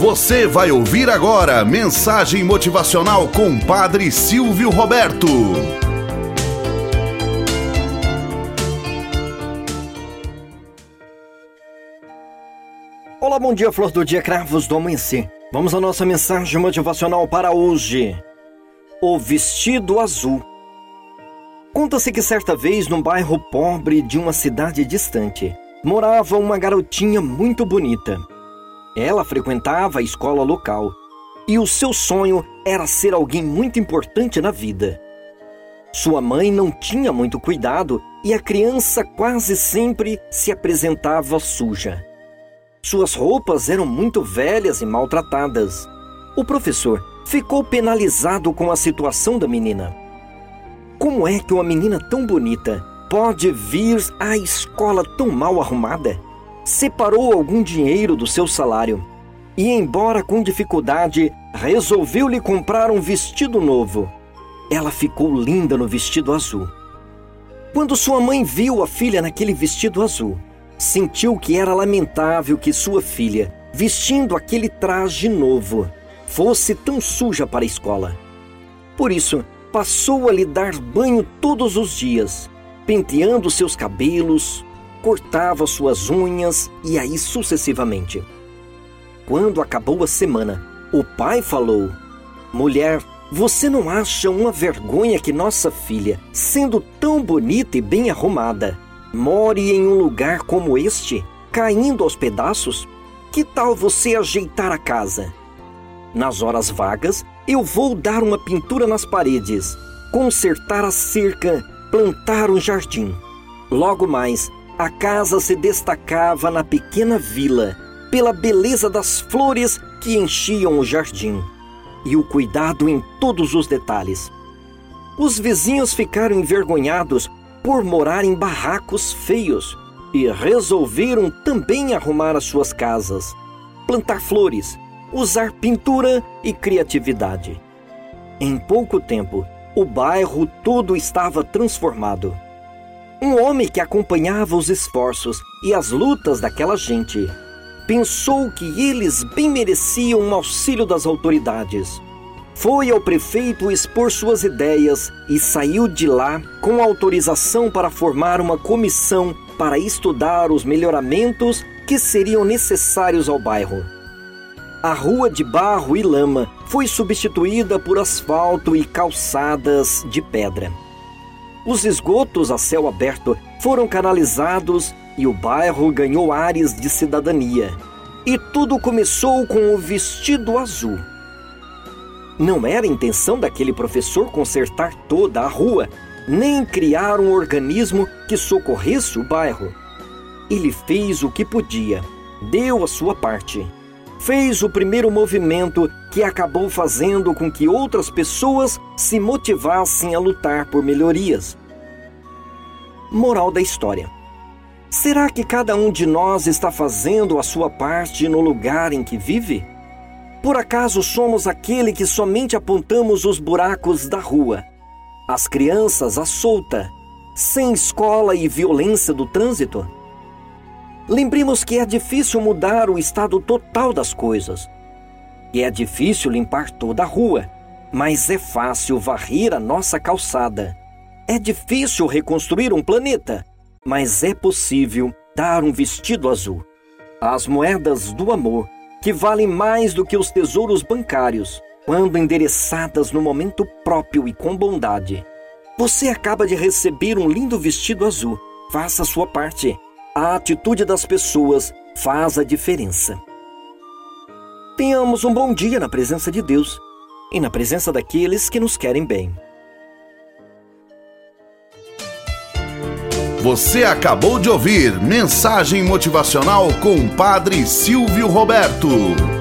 Você vai ouvir agora mensagem motivacional com Padre Silvio Roberto. Olá, bom dia, flor do dia, cravos do amanhecer. Vamos à nossa mensagem motivacional para hoje. O vestido azul. Conta-se que certa vez, num bairro pobre de uma cidade distante, morava uma garotinha muito bonita. Ela frequentava a escola local e o seu sonho era ser alguém muito importante na vida. Sua mãe não tinha muito cuidado e a criança quase sempre se apresentava suja. Suas roupas eram muito velhas e maltratadas. O professor ficou penalizado com a situação da menina. Como é que uma menina tão bonita pode vir à escola tão mal arrumada? Separou algum dinheiro do seu salário e, embora com dificuldade, resolveu lhe comprar um vestido novo. Ela ficou linda no vestido azul. Quando sua mãe viu a filha naquele vestido azul, sentiu que era lamentável que sua filha, vestindo aquele traje novo, fosse tão suja para a escola. Por isso, passou a lhe dar banho todos os dias, penteando seus cabelos, cortava suas unhas e aí sucessivamente. Quando acabou a semana, o pai falou: Mulher, você não acha uma vergonha que nossa filha, sendo tão bonita e bem arrumada, more em um lugar como este, caindo aos pedaços? Que tal você ajeitar a casa? Nas horas vagas, eu vou dar uma pintura nas paredes, consertar a cerca, plantar um jardim. Logo mais, a casa se destacava na pequena vila pela beleza das flores que enchiam o jardim e o cuidado em todos os detalhes. Os vizinhos ficaram envergonhados por morar em barracos feios e resolveram também arrumar as suas casas, plantar flores, usar pintura e criatividade. Em pouco tempo, o bairro todo estava transformado. Um homem que acompanhava os esforços e as lutas daquela gente pensou que eles bem mereciam um auxílio das autoridades. Foi ao prefeito expor suas ideias e saiu de lá com autorização para formar uma comissão para estudar os melhoramentos que seriam necessários ao bairro. A rua de barro e lama foi substituída por asfalto e calçadas de pedra. Os esgotos a céu aberto foram canalizados e o bairro ganhou ares de cidadania. E tudo começou com o vestido azul. Não era intenção daquele professor consertar toda a rua, nem criar um organismo que socorresse o bairro. Ele fez o que podia, deu a sua parte. Fez o primeiro movimento que acabou fazendo com que outras pessoas se motivassem a lutar por melhorias. Moral da história: Será que cada um de nós está fazendo a sua parte no lugar em que vive? Por acaso somos aquele que somente apontamos os buracos da rua, as crianças à solta, sem escola e violência do trânsito? Lembremos que é difícil mudar o estado total das coisas e é difícil limpar toda a rua, mas é fácil varrer a nossa calçada. É difícil reconstruir um planeta, mas é possível dar um vestido azul. As moedas do amor, que valem mais do que os tesouros bancários, quando endereçadas no momento próprio e com bondade. Você acaba de receber um lindo vestido azul. Faça a sua parte. A atitude das pessoas faz a diferença. Tenhamos um bom dia na presença de Deus e na presença daqueles que nos querem bem. Você acabou de ouvir Mensagem Motivacional com o Padre Silvio Roberto.